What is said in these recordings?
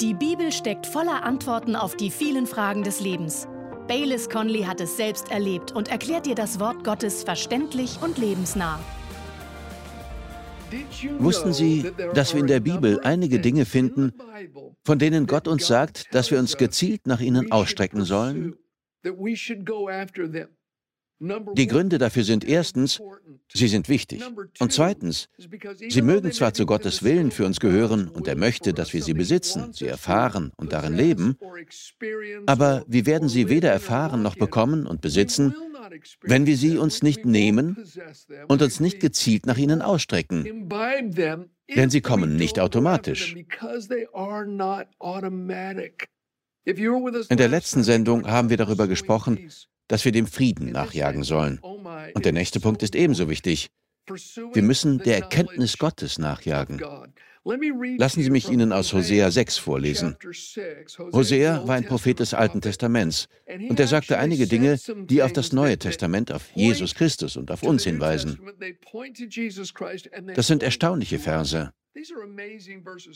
Die Bibel steckt voller Antworten auf die vielen Fragen des Lebens. Baylis Conley hat es selbst erlebt und erklärt dir das Wort Gottes verständlich und lebensnah. Wussten Sie, dass wir in der Bibel einige Dinge finden, von denen Gott uns sagt, dass wir uns gezielt nach ihnen ausstrecken sollen? Die Gründe dafür sind erstens, sie sind wichtig. Und zweitens, sie mögen zwar zu Gottes Willen für uns gehören und er möchte, dass wir sie besitzen, sie erfahren und darin leben, aber wir werden sie weder erfahren noch bekommen und besitzen, wenn wir sie uns nicht nehmen und uns nicht gezielt nach ihnen ausstrecken. Denn sie kommen nicht automatisch. In der letzten Sendung haben wir darüber gesprochen, dass wir dem Frieden nachjagen sollen. Und der nächste Punkt ist ebenso wichtig. Wir müssen der Erkenntnis Gottes nachjagen. Lassen Sie mich Ihnen aus Hosea 6 vorlesen. Hosea war ein Prophet des Alten Testaments und er sagte einige Dinge, die auf das Neue Testament, auf Jesus Christus und auf uns hinweisen. Das sind erstaunliche Verse.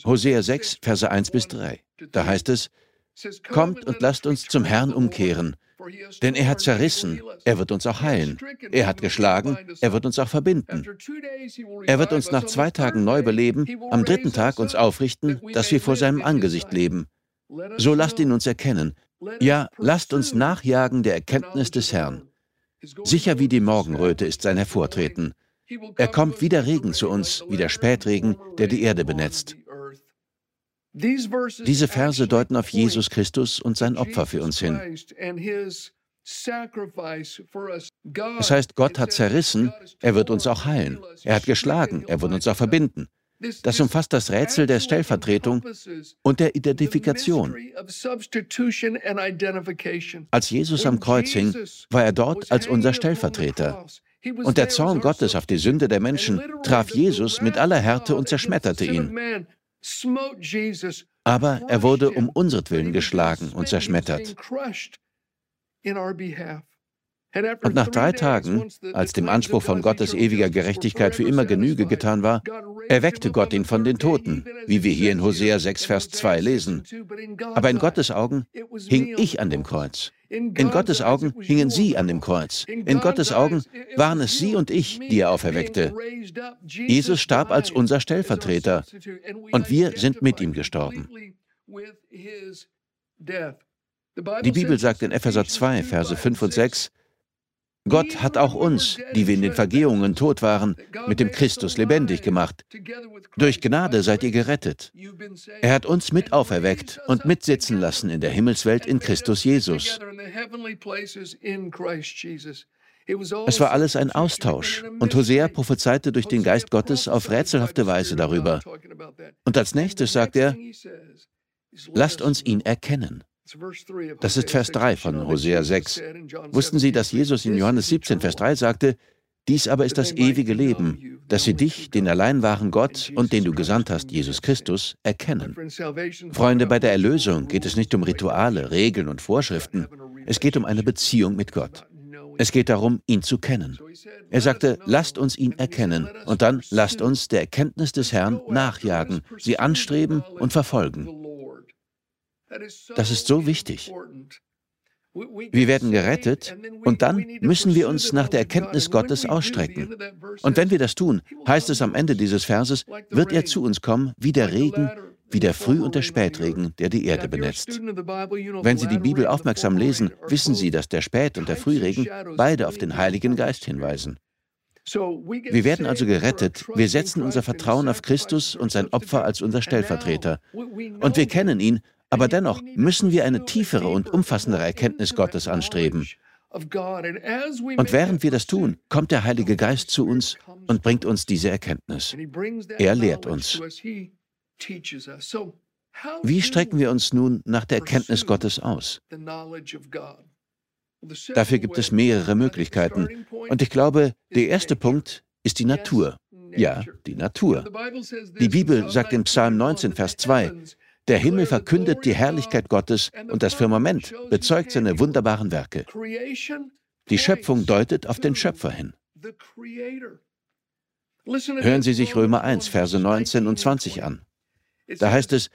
Hosea 6, Verse 1 bis 3. Da heißt es, Kommt und lasst uns zum Herrn umkehren, denn er hat zerrissen, er wird uns auch heilen. Er hat geschlagen, er wird uns auch verbinden. Er wird uns nach zwei Tagen neu beleben, am dritten Tag uns aufrichten, dass wir vor seinem Angesicht leben. So lasst ihn uns erkennen. Ja, lasst uns nachjagen der Erkenntnis des Herrn. Sicher wie die Morgenröte ist sein Hervortreten. Er kommt wie der Regen zu uns, wie der Spätregen, der die Erde benetzt. Diese Verse deuten auf Jesus Christus und sein Opfer für uns hin. Es heißt, Gott hat zerrissen, er wird uns auch heilen. Er hat geschlagen, er wird uns auch verbinden. Das umfasst das Rätsel der Stellvertretung und der Identifikation. Als Jesus am Kreuz hing, war er dort als unser Stellvertreter. Und der Zorn Gottes auf die Sünde der Menschen traf Jesus mit aller Härte und zerschmetterte ihn. Aber er wurde um unseretwillen geschlagen und zerschmettert. Und nach drei Tagen, als dem Anspruch von Gottes ewiger Gerechtigkeit für immer Genüge getan war, erweckte Gott ihn von den Toten, wie wir hier in Hosea 6, Vers 2 lesen. Aber in Gottes Augen hing ich an dem Kreuz. In Gottes Augen hingen sie an dem Kreuz. In Gottes Augen waren es sie und ich, die er auferweckte. Jesus starb als unser Stellvertreter und wir sind mit ihm gestorben. Die Bibel sagt in Epheser 2, Verse 5 und 6, Gott hat auch uns, die wir in den Vergehungen tot waren, mit dem Christus lebendig gemacht. Durch Gnade seid ihr gerettet. Er hat uns mit auferweckt und mitsitzen lassen in der Himmelswelt in Christus Jesus. Es war alles ein Austausch und Hosea prophezeite durch den Geist Gottes auf rätselhafte Weise darüber. Und als nächstes sagt er, lasst uns ihn erkennen. Das ist Vers 3 von Hosea 6. Wussten Sie, dass Jesus in Johannes 17, Vers 3 sagte, dies aber ist das ewige Leben, dass sie dich, den allein wahren Gott und den du gesandt hast, Jesus Christus, erkennen. Freunde, bei der Erlösung geht es nicht um Rituale, Regeln und Vorschriften. Es geht um eine Beziehung mit Gott. Es geht darum, ihn zu kennen. Er sagte, lasst uns ihn erkennen und dann lasst uns der Erkenntnis des Herrn nachjagen, sie anstreben und verfolgen. Das ist so wichtig. Wir werden gerettet und dann müssen wir uns nach der Erkenntnis Gottes ausstrecken. Und wenn wir das tun, heißt es am Ende dieses Verses, wird er zu uns kommen wie der Regen, wie der Früh- und der Spätregen, der die Erde benetzt. Wenn Sie die Bibel aufmerksam lesen, wissen Sie, dass der Spät- und der Frühregen beide auf den Heiligen Geist hinweisen. Wir werden also gerettet, wir setzen unser Vertrauen auf Christus und sein Opfer als unser Stellvertreter. Und wir kennen ihn aber dennoch müssen wir eine tiefere und umfassendere Erkenntnis Gottes anstreben. Und während wir das tun, kommt der Heilige Geist zu uns und bringt uns diese Erkenntnis. Er lehrt uns. Wie strecken wir uns nun nach der Erkenntnis Gottes aus? Dafür gibt es mehrere Möglichkeiten. Und ich glaube, der erste Punkt ist die Natur. Ja, die Natur. Die Bibel sagt in Psalm 19, Vers 2, der Himmel verkündet die Herrlichkeit Gottes und das Firmament bezeugt seine wunderbaren Werke. Die Schöpfung deutet auf den Schöpfer hin. Hören Sie sich Römer 1, Verse 19 und 20 an. Da heißt es,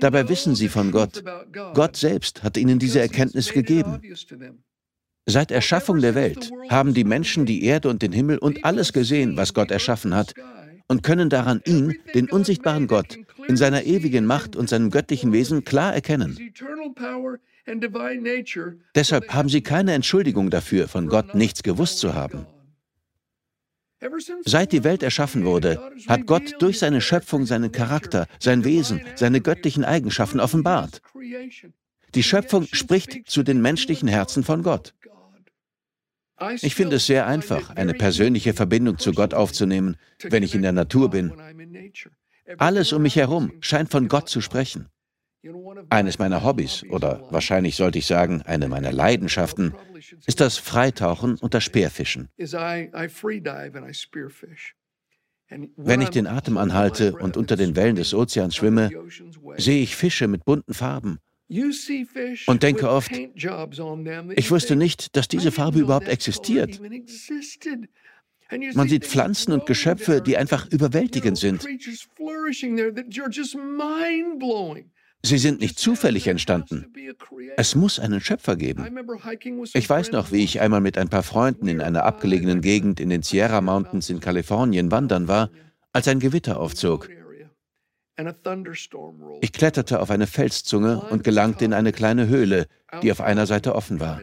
Dabei wissen sie von Gott. Gott selbst hat ihnen diese Erkenntnis gegeben. Seit Erschaffung der Welt haben die Menschen die Erde und den Himmel und alles gesehen, was Gott erschaffen hat, und können daran ihn, den unsichtbaren Gott, in seiner ewigen Macht und seinem göttlichen Wesen klar erkennen. Deshalb haben sie keine Entschuldigung dafür, von Gott nichts gewusst zu haben. Seit die Welt erschaffen wurde, hat Gott durch seine Schöpfung seinen Charakter, sein Wesen, seine göttlichen Eigenschaften offenbart. Die Schöpfung spricht zu den menschlichen Herzen von Gott. Ich finde es sehr einfach, eine persönliche Verbindung zu Gott aufzunehmen, wenn ich in der Natur bin. Alles um mich herum scheint von Gott zu sprechen. Eines meiner Hobbys, oder wahrscheinlich sollte ich sagen, eine meiner Leidenschaften, ist das Freitauchen und das Speerfischen. Wenn ich den Atem anhalte und unter den Wellen des Ozeans schwimme, sehe ich Fische mit bunten Farben und denke oft, ich wusste nicht, dass diese Farbe überhaupt existiert. Man sieht Pflanzen und Geschöpfe, die einfach überwältigend sind. Sie sind nicht zufällig entstanden. Es muss einen Schöpfer geben. Ich weiß noch, wie ich einmal mit ein paar Freunden in einer abgelegenen Gegend in den Sierra Mountains in Kalifornien wandern war, als ein Gewitter aufzog. Ich kletterte auf eine Felszunge und gelangte in eine kleine Höhle, die auf einer Seite offen war.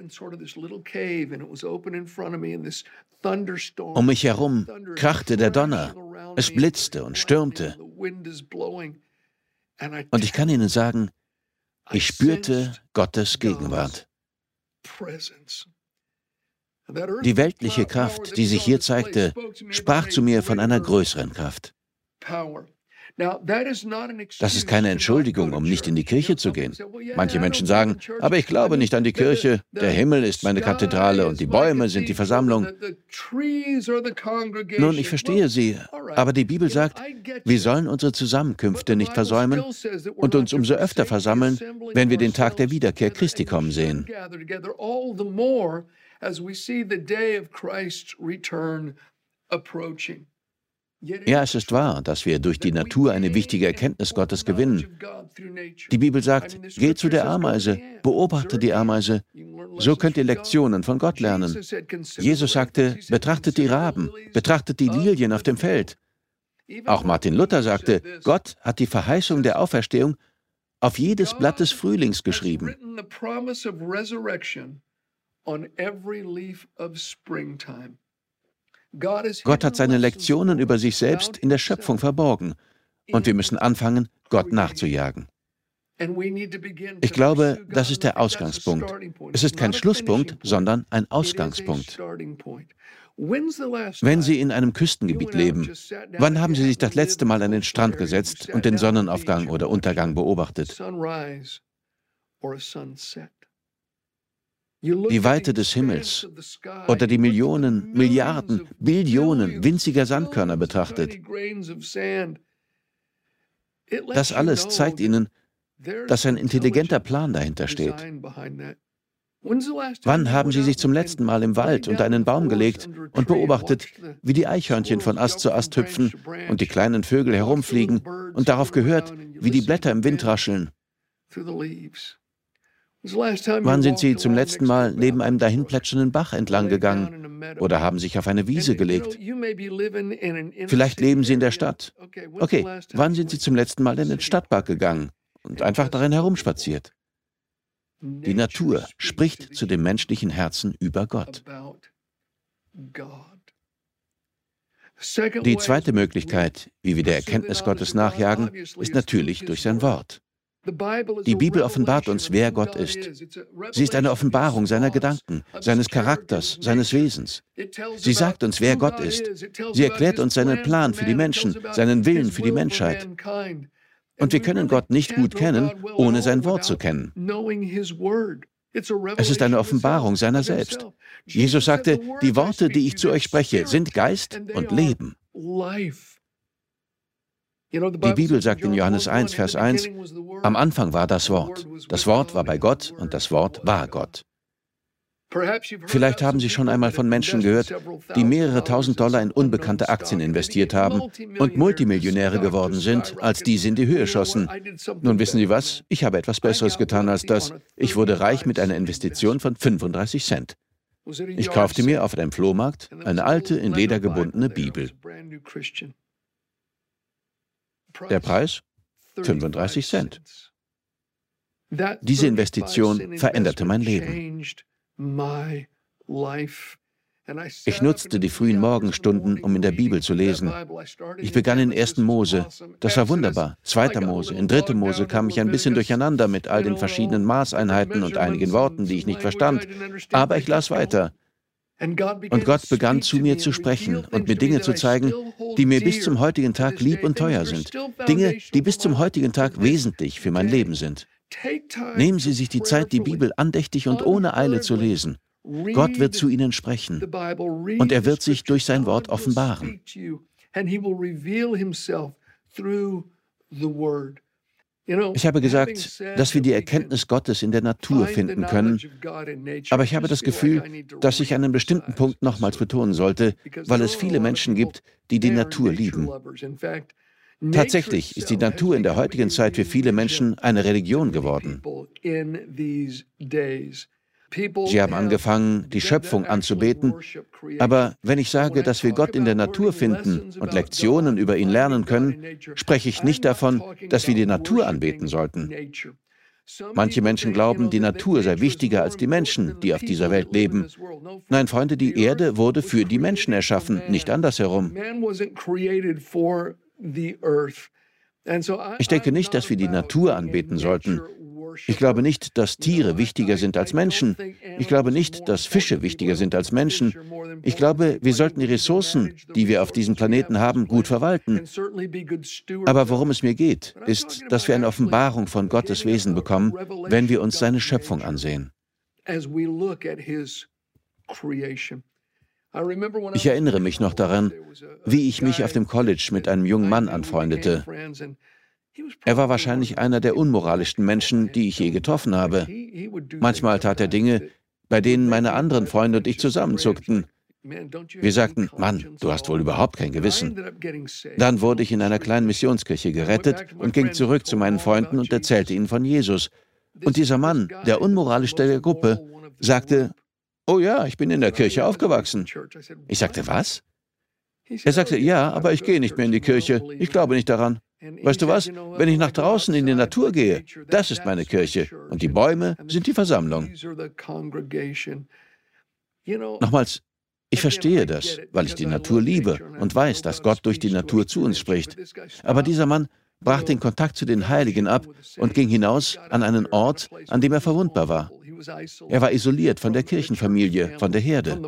Um mich herum krachte der Donner, es blitzte und stürmte. Und ich kann Ihnen sagen, ich spürte Gottes Gegenwart. Die weltliche Kraft, die sich hier zeigte, sprach zu mir von einer größeren Kraft. Das ist keine Entschuldigung, um nicht in die Kirche zu gehen. Manche Menschen sagen, aber ich glaube nicht an die Kirche, der Himmel ist meine Kathedrale und die Bäume sind die Versammlung. Nun, ich verstehe Sie, aber die Bibel sagt, wir sollen unsere Zusammenkünfte nicht versäumen und uns umso öfter versammeln, wenn wir den Tag der Wiederkehr Christi kommen sehen. As we see the day of Christ's return approaching. Ja, es ist wahr, dass wir durch die Natur eine wichtige Erkenntnis Gottes gewinnen. Die Bibel sagt, geh zu der Ameise, beobachte die Ameise. So könnt ihr Lektionen von Gott lernen. Jesus sagte, betrachtet die Raben, betrachtet die Lilien auf dem Feld. Auch Martin Luther sagte, Gott hat die Verheißung der Auferstehung auf jedes Blatt des Frühlings geschrieben. On every leaf of springtime. Gott hat seine Lektionen über sich selbst in der Schöpfung verborgen und wir müssen anfangen, Gott nachzujagen. Ich glaube, das ist der Ausgangspunkt. Es ist kein Schlusspunkt, sondern ein Ausgangspunkt. Wenn Sie in einem Küstengebiet leben, wann haben Sie sich das letzte Mal an den Strand gesetzt und den Sonnenaufgang oder Untergang beobachtet? Die Weite des Himmels oder die Millionen, Milliarden, Billionen winziger Sandkörner betrachtet. Das alles zeigt Ihnen, dass ein intelligenter Plan dahinter steht. Wann haben Sie sich zum letzten Mal im Wald unter einen Baum gelegt und beobachtet, wie die Eichhörnchen von Ast zu Ast hüpfen und die kleinen Vögel herumfliegen und darauf gehört, wie die Blätter im Wind rascheln? Wann sind Sie zum letzten Mal neben einem dahinplätschernden Bach entlang gegangen oder haben sich auf eine Wiese gelegt? Vielleicht leben Sie in der Stadt. Okay, wann sind Sie zum letzten Mal in den Stadtpark gegangen und einfach darin herumspaziert? Die Natur spricht zu dem menschlichen Herzen über Gott. Die zweite Möglichkeit, wie wir der Erkenntnis Gottes nachjagen, ist natürlich durch sein Wort. Die Bibel offenbart uns, wer Gott ist. Sie ist eine Offenbarung seiner Gedanken, seines Charakters, seines Wesens. Sie sagt uns, wer Gott ist. Sie erklärt uns seinen Plan für die Menschen, seinen Willen für die Menschheit. Und wir können Gott nicht gut kennen, ohne sein Wort zu kennen. Es ist eine Offenbarung seiner selbst. Jesus sagte, die Worte, die ich zu euch spreche, sind Geist und Leben. Die Bibel sagt in Johannes 1, Vers 1, am Anfang war das Wort. Das Wort war bei Gott und das Wort war Gott. Vielleicht haben Sie schon einmal von Menschen gehört, die mehrere tausend Dollar in unbekannte Aktien investiert haben und Multimillionäre geworden sind, als diese in die Höhe schossen. Nun wissen Sie was? Ich habe etwas Besseres getan als das. Ich wurde reich mit einer Investition von 35 Cent. Ich kaufte mir auf einem Flohmarkt eine alte, in Leder gebundene Bibel. Der Preis? 35 Cent. Diese Investition veränderte mein Leben. Ich nutzte die frühen Morgenstunden, um in der Bibel zu lesen. Ich begann in 1. Mose. Das war wunderbar. 2. Mose. In 3. Mose kam ich ein bisschen durcheinander mit all den verschiedenen Maßeinheiten und einigen Worten, die ich nicht verstand. Aber ich las weiter. Und Gott begann zu mir zu sprechen und mir Dinge zu zeigen, die mir bis zum heutigen Tag lieb und teuer sind. Dinge, die bis zum heutigen Tag wesentlich für mein Leben sind. Nehmen Sie sich die Zeit, die Bibel andächtig und ohne Eile zu lesen. Gott wird zu Ihnen sprechen und er wird sich durch sein Wort offenbaren. Ich habe gesagt, dass wir die Erkenntnis Gottes in der Natur finden können, aber ich habe das Gefühl, dass ich einen bestimmten Punkt nochmals betonen sollte, weil es viele Menschen gibt, die die Natur lieben. Tatsächlich ist die Natur in der heutigen Zeit für viele Menschen eine Religion geworden. Sie haben angefangen, die Schöpfung anzubeten. Aber wenn ich sage, dass wir Gott in der Natur finden und Lektionen über ihn lernen können, spreche ich nicht davon, dass wir die Natur anbeten sollten. Manche Menschen glauben, die Natur sei wichtiger als die Menschen, die auf dieser Welt leben. Nein, Freunde, die Erde wurde für die Menschen erschaffen, nicht andersherum. Ich denke nicht, dass wir die Natur anbeten sollten. Ich glaube nicht, dass Tiere wichtiger sind als Menschen. Ich glaube nicht, dass Fische wichtiger sind als Menschen. Ich glaube, wir sollten die Ressourcen, die wir auf diesem Planeten haben, gut verwalten. Aber worum es mir geht, ist, dass wir eine Offenbarung von Gottes Wesen bekommen, wenn wir uns seine Schöpfung ansehen. Ich erinnere mich noch daran, wie ich mich auf dem College mit einem jungen Mann anfreundete. Er war wahrscheinlich einer der unmoralischsten Menschen, die ich je getroffen habe. Manchmal tat er Dinge, bei denen meine anderen Freunde und ich zusammenzuckten. Wir sagten, Mann, du hast wohl überhaupt kein Gewissen. Dann wurde ich in einer kleinen Missionskirche gerettet und ging zurück zu meinen Freunden und erzählte ihnen von Jesus. Und dieser Mann, der unmoralischste der Gruppe, sagte, oh ja, ich bin in der Kirche aufgewachsen. Ich sagte, was? Er sagte, ja, aber ich gehe nicht mehr in die Kirche. Ich glaube nicht daran. Weißt du was? Wenn ich nach draußen in die Natur gehe, das ist meine Kirche. Und die Bäume sind die Versammlung. Nochmals, ich verstehe das, weil ich die Natur liebe und weiß, dass Gott durch die Natur zu uns spricht. Aber dieser Mann brach den Kontakt zu den Heiligen ab und ging hinaus an einen Ort, an dem er verwundbar war. Er war isoliert von der Kirchenfamilie, von der Herde.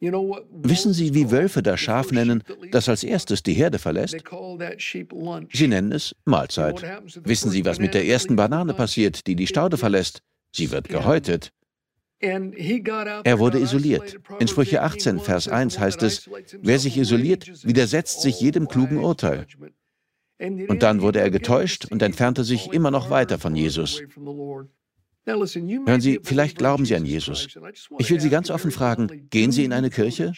Wissen Sie, wie Wölfe das Schaf nennen, das als erstes die Herde verlässt? Sie nennen es Mahlzeit. Wissen Sie, was mit der ersten Banane passiert, die die Staude verlässt? Sie wird gehäutet. Er wurde isoliert. In Sprüche 18, Vers 1 heißt es, wer sich isoliert, widersetzt sich jedem klugen Urteil. Und dann wurde er getäuscht und entfernte sich immer noch weiter von Jesus. Hören Sie, vielleicht glauben Sie an Jesus. Ich will Sie ganz offen fragen, gehen Sie in eine Kirche?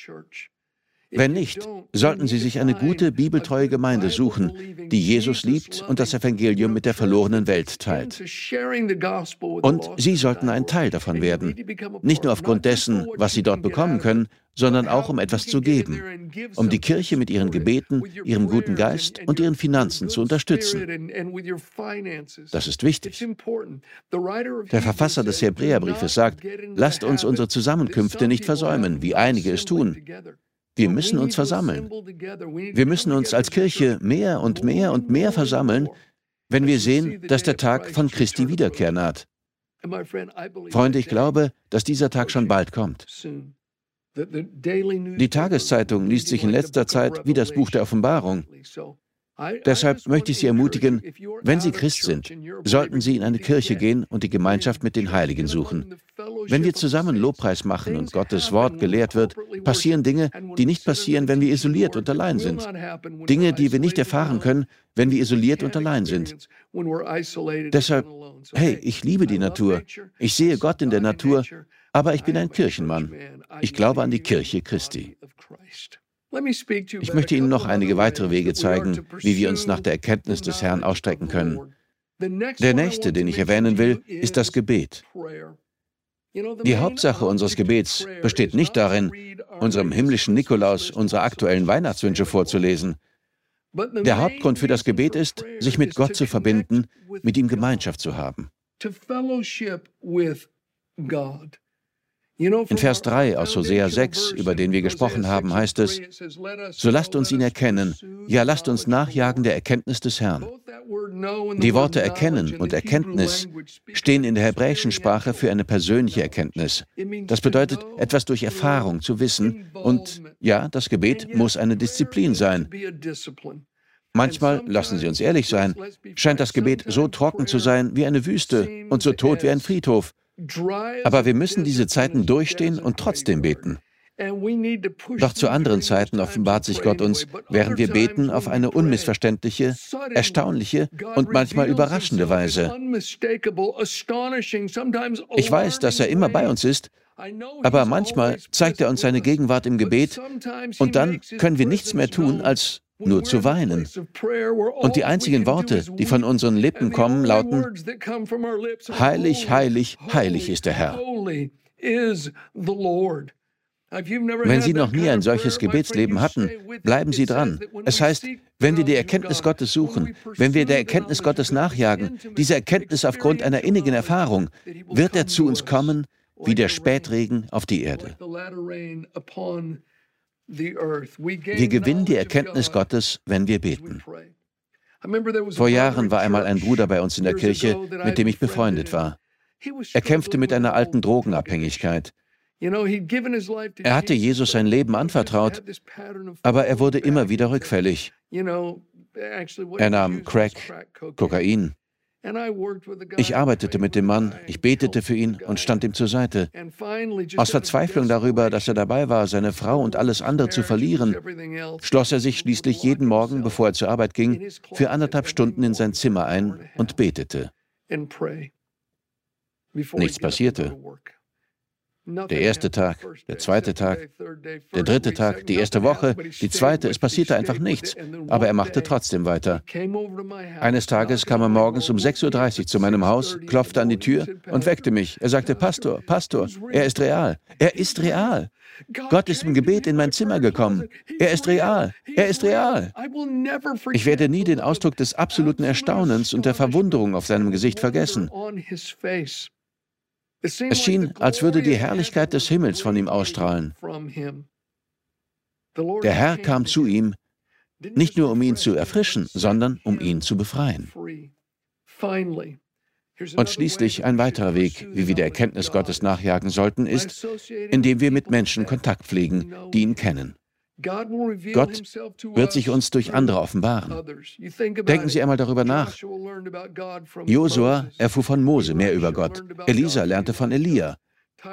Wenn nicht, sollten Sie sich eine gute, bibeltreue Gemeinde suchen, die Jesus liebt und das Evangelium mit der verlorenen Welt teilt. Und Sie sollten ein Teil davon werden, nicht nur aufgrund dessen, was Sie dort bekommen können, sondern auch um etwas zu geben, um die Kirche mit ihren Gebeten, ihrem guten Geist und ihren Finanzen zu unterstützen. Das ist wichtig. Der Verfasser des Hebräerbriefes sagt, lasst uns unsere Zusammenkünfte nicht versäumen, wie einige es tun. Wir müssen uns versammeln. Wir müssen uns als Kirche mehr und mehr und mehr versammeln, wenn wir sehen, dass der Tag von Christi Wiederkehr naht. Freunde, ich glaube, dass dieser Tag schon bald kommt. Die Tageszeitung liest sich in letzter Zeit wie das Buch der Offenbarung. Deshalb möchte ich Sie ermutigen, wenn Sie Christ sind, sollten Sie in eine Kirche gehen und die Gemeinschaft mit den Heiligen suchen. Wenn wir zusammen Lobpreis machen und Gottes Wort gelehrt wird, passieren Dinge, die nicht passieren, wenn wir isoliert und allein sind. Dinge, die wir nicht erfahren können, wenn wir isoliert und allein sind. Deshalb, hey, ich liebe die Natur. Ich sehe Gott in der Natur, aber ich bin ein Kirchenmann. Ich glaube an die Kirche Christi. Ich möchte Ihnen noch einige weitere Wege zeigen, wie wir uns nach der Erkenntnis des Herrn ausstrecken können. Der nächste, den ich erwähnen will, ist das Gebet. Die Hauptsache unseres Gebets besteht nicht darin, unserem himmlischen Nikolaus unsere aktuellen Weihnachtswünsche vorzulesen. Der Hauptgrund für das Gebet ist, sich mit Gott zu verbinden, mit ihm Gemeinschaft zu haben. In Vers 3 aus Hosea 6, über den wir gesprochen haben, heißt es, so lasst uns ihn erkennen, ja lasst uns nachjagen der Erkenntnis des Herrn. Die Worte erkennen und Erkenntnis stehen in der hebräischen Sprache für eine persönliche Erkenntnis. Das bedeutet, etwas durch Erfahrung zu wissen und ja, das Gebet muss eine Disziplin sein. Manchmal, lassen Sie uns ehrlich sein, scheint das Gebet so trocken zu sein wie eine Wüste und so tot wie ein Friedhof. Aber wir müssen diese Zeiten durchstehen und trotzdem beten. Doch zu anderen Zeiten offenbart sich Gott uns, während wir beten, auf eine unmissverständliche, erstaunliche und manchmal überraschende Weise. Ich weiß, dass er immer bei uns ist, aber manchmal zeigt er uns seine Gegenwart im Gebet und dann können wir nichts mehr tun, als nur zu weinen. Und die einzigen Worte, die von unseren Lippen kommen, lauten, Heilig, heilig, heilig ist der Herr. Wenn Sie noch nie ein solches Gebetsleben hatten, bleiben Sie dran. Es heißt, wenn wir die Erkenntnis Gottes suchen, wenn wir der Erkenntnis Gottes nachjagen, diese Erkenntnis aufgrund einer innigen Erfahrung, wird er zu uns kommen wie der Spätregen auf die Erde. Wir gewinnen die Erkenntnis Gottes, wenn wir beten. Vor Jahren war einmal ein Bruder bei uns in der Kirche, mit dem ich befreundet war. Er kämpfte mit einer alten Drogenabhängigkeit. Er hatte Jesus sein Leben anvertraut, aber er wurde immer wieder rückfällig. Er nahm Crack, Kokain. Ich arbeitete mit dem Mann, ich betete für ihn und stand ihm zur Seite. Aus Verzweiflung darüber, dass er dabei war, seine Frau und alles andere zu verlieren, schloss er sich schließlich jeden Morgen, bevor er zur Arbeit ging, für anderthalb Stunden in sein Zimmer ein und betete. Nichts passierte. Der erste Tag, der zweite Tag, der dritte Tag, die erste Woche, die zweite, es passierte einfach nichts, aber er machte trotzdem weiter. Eines Tages kam er morgens um 6.30 Uhr zu meinem Haus, klopfte an die Tür und weckte mich. Er sagte, Pastor, Pastor, er ist real, er ist real. Gott ist im Gebet in mein Zimmer gekommen. Er ist real. Er ist real. Ich werde nie den Ausdruck des absoluten Erstaunens und der Verwunderung auf seinem Gesicht vergessen. Es schien, als würde die Herrlichkeit des Himmels von ihm ausstrahlen. Der Herr kam zu ihm, nicht nur um ihn zu erfrischen, sondern um ihn zu befreien. Und schließlich ein weiterer Weg, wie wir der Erkenntnis Gottes nachjagen sollten, ist, indem wir mit Menschen Kontakt pflegen, die ihn kennen. Gott wird sich uns durch andere offenbaren. Denken Sie einmal darüber nach. Josua erfuhr von Mose mehr über Gott. Elisa lernte von Elia.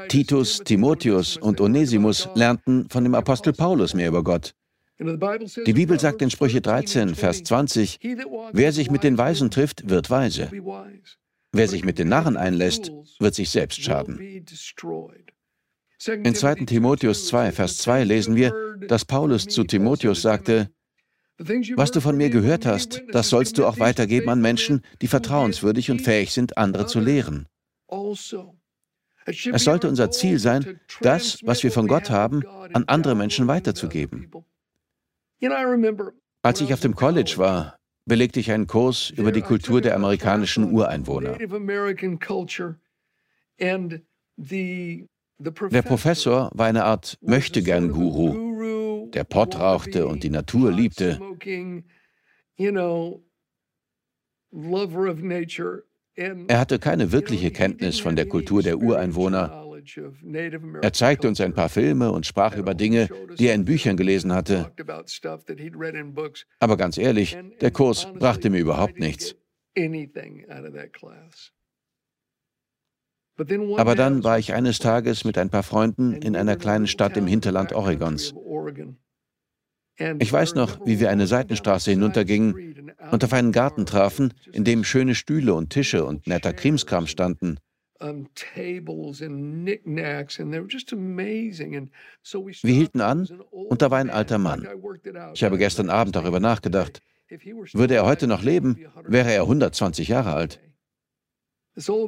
Titus, Timotheus und Onesimus lernten von dem Apostel Paulus mehr über Gott. Die Bibel sagt in Sprüche 13, Vers 20, wer sich mit den Weisen trifft, wird weise. Wer sich mit den Narren einlässt, wird sich selbst schaden. In 2. Timotheus 2, Vers 2 lesen wir, dass Paulus zu Timotheus sagte, was du von mir gehört hast, das sollst du auch weitergeben an Menschen, die vertrauenswürdig und fähig sind, andere zu lehren. Es sollte unser Ziel sein, das, was wir von Gott haben, an andere Menschen weiterzugeben. Als ich auf dem College war, belegte ich einen Kurs über die Kultur der amerikanischen Ureinwohner. Der Professor war eine Art Möchtegern-Guru, der Pott rauchte und die Natur liebte. Er hatte keine wirkliche Kenntnis von der Kultur der Ureinwohner. Er zeigte uns ein paar Filme und sprach über Dinge, die er in Büchern gelesen hatte. Aber ganz ehrlich, der Kurs brachte mir überhaupt nichts. Aber dann war ich eines Tages mit ein paar Freunden in einer kleinen Stadt im Hinterland Oregons. Ich weiß noch, wie wir eine Seitenstraße hinuntergingen und auf einen Garten trafen, in dem schöne Stühle und Tische und netter Krimskram standen. Wir hielten an und da war ein alter Mann. Ich habe gestern Abend darüber nachgedacht. Würde er heute noch leben, wäre er 120 Jahre alt.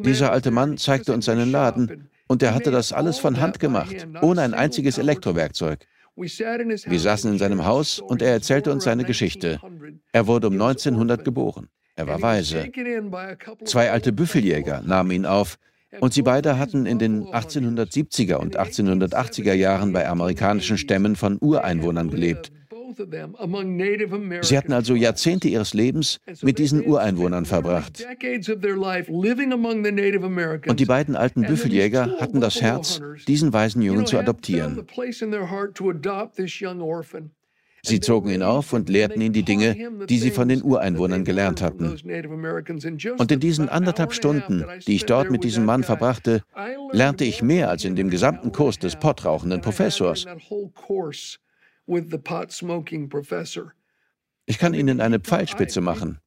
Dieser alte Mann zeigte uns seinen Laden und er hatte das alles von Hand gemacht, ohne ein einziges Elektrowerkzeug. Wir saßen in seinem Haus und er erzählte uns seine Geschichte. Er wurde um 1900 geboren. Er war weise. Zwei alte Büffeljäger nahmen ihn auf und sie beide hatten in den 1870er und 1880er Jahren bei amerikanischen Stämmen von Ureinwohnern gelebt. Sie hatten also Jahrzehnte ihres Lebens mit diesen Ureinwohnern verbracht. Und die beiden alten Büffeljäger hatten das Herz, diesen weisen Jungen zu adoptieren. Sie zogen ihn auf und lehrten ihn die Dinge, die sie von den Ureinwohnern gelernt hatten. Und in diesen anderthalb Stunden, die ich dort mit diesem Mann verbrachte, lernte ich mehr als in dem gesamten Kurs des pottrauchenden Professors. Ich kann Ihnen eine Pfeilspitze machen.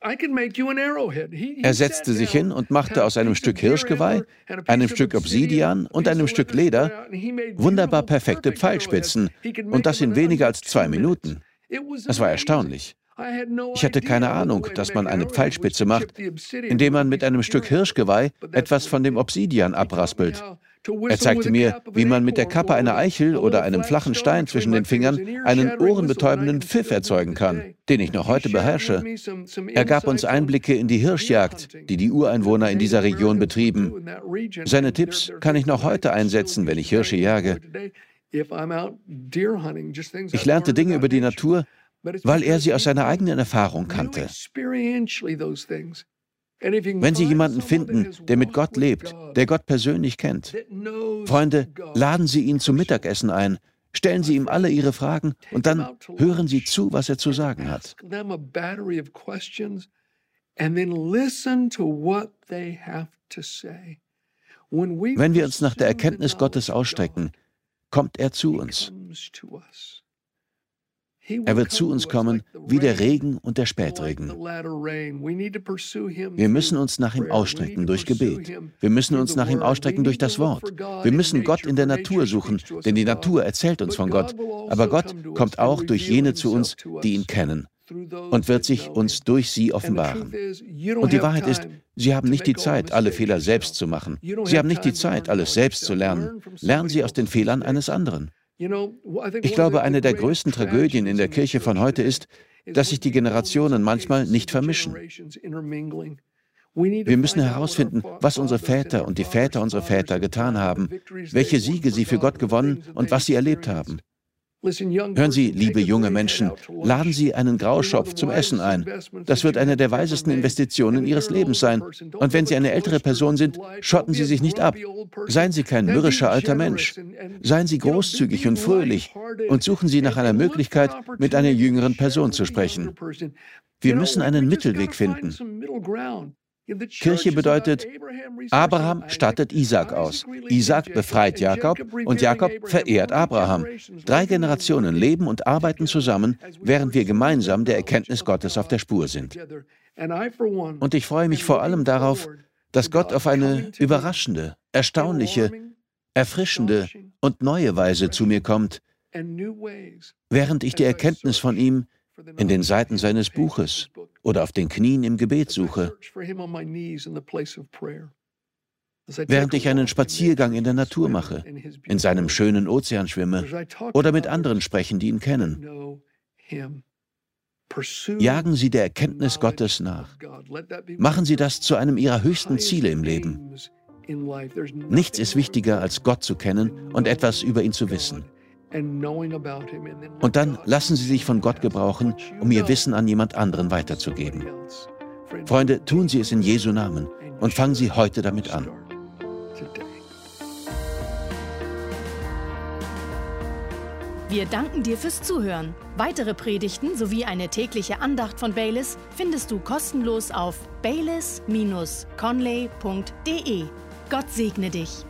Er setzte sich hin und machte aus einem Stück Hirschgeweih, einem Stück Obsidian und einem Stück Leder. Wunderbar perfekte Pfeilspitzen. Und das in weniger als zwei Minuten. Es war erstaunlich. Ich hatte keine Ahnung, dass man eine Pfeilspitze macht, indem man mit einem Stück Hirschgeweih etwas von dem Obsidian abraspelt. Er zeigte mir, wie man mit der Kappe einer Eichel oder einem flachen Stein zwischen den Fingern einen ohrenbetäubenden Pfiff erzeugen kann, den ich noch heute beherrsche. Er gab uns Einblicke in die Hirschjagd, die die Ureinwohner in dieser Region betrieben. Seine Tipps kann ich noch heute einsetzen, wenn ich Hirsche jage. Ich lernte Dinge über die Natur, weil er sie aus seiner eigenen Erfahrung kannte. Wenn Sie jemanden finden, der mit Gott lebt, der Gott persönlich kennt, Freunde, laden Sie ihn zum Mittagessen ein, stellen Sie ihm alle Ihre Fragen und dann hören Sie zu, was er zu sagen hat. Wenn wir uns nach der Erkenntnis Gottes ausstrecken, kommt er zu uns. Er wird zu uns kommen wie der Regen und der Spätregen. Wir müssen uns nach ihm ausstrecken durch Gebet. Wir müssen uns nach ihm ausstrecken durch das Wort. Wir müssen Gott in der Natur suchen, denn die Natur erzählt uns von Gott. Aber Gott kommt auch durch jene zu uns, die ihn kennen und wird sich uns durch sie offenbaren. Und die Wahrheit ist, Sie haben nicht die Zeit, alle Fehler selbst zu machen. Sie haben nicht die Zeit, alles selbst zu lernen. Lernen Sie aus den Fehlern eines anderen. Ich glaube, eine der größten Tragödien in der Kirche von heute ist, dass sich die Generationen manchmal nicht vermischen. Wir müssen herausfinden, was unsere Väter und die Väter unserer Väter getan haben, welche Siege sie für Gott gewonnen und was sie erlebt haben. Hören Sie, liebe junge Menschen, laden Sie einen Grauschopf zum Essen ein. Das wird eine der weisesten Investitionen Ihres Lebens sein. Und wenn Sie eine ältere Person sind, schotten Sie sich nicht ab. Seien Sie kein mürrischer alter Mensch. Seien Sie großzügig und fröhlich und suchen Sie nach einer Möglichkeit, mit einer jüngeren Person zu sprechen. Wir müssen einen Mittelweg finden. Kirche bedeutet, Abraham stattet Isaac aus, Isaac befreit Jakob und Jakob verehrt Abraham. Drei Generationen leben und arbeiten zusammen, während wir gemeinsam der Erkenntnis Gottes auf der Spur sind. Und ich freue mich vor allem darauf, dass Gott auf eine überraschende, erstaunliche, erfrischende und neue Weise zu mir kommt, während ich die Erkenntnis von ihm in den Seiten seines Buches oder auf den Knien im Gebet suche, während ich einen Spaziergang in der Natur mache, in seinem schönen Ozean schwimme oder mit anderen sprechen, die ihn kennen. Jagen Sie der Erkenntnis Gottes nach. Machen Sie das zu einem Ihrer höchsten Ziele im Leben. Nichts ist wichtiger, als Gott zu kennen und etwas über ihn zu wissen. Und dann lassen Sie sich von Gott gebrauchen, um Ihr Wissen an jemand anderen weiterzugeben. Freunde, tun Sie es in Jesu Namen und fangen Sie heute damit an. Wir danken dir fürs Zuhören. Weitere Predigten sowie eine tägliche Andacht von Baylis findest du kostenlos auf baylis-conley.de. Gott segne dich.